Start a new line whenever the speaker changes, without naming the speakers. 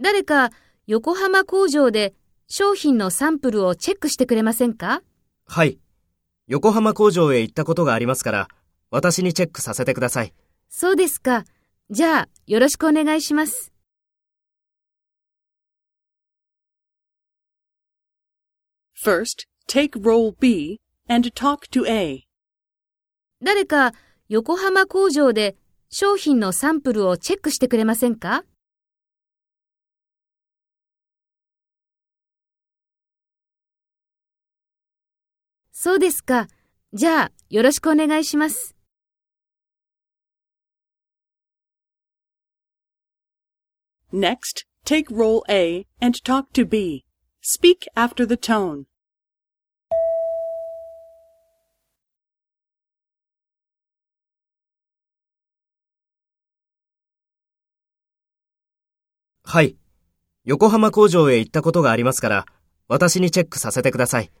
誰か横浜工場で商品のサンプルをチェックしてくれませんか？
はい。横浜工場へ行ったことがありますから、私にチェックさせてください。
そうですか。じゃあ、よろしくお願いします。
First, take role B and talk to A.
誰か横浜工場で商品のサンプルをチェックしてくれませんかそうですか。じゃあ、よろしくお願いします。
Next, take role A and talk to B. Speak after the tone.
はい。横浜工場へ行ったことがありますから、私にチェックさせてください。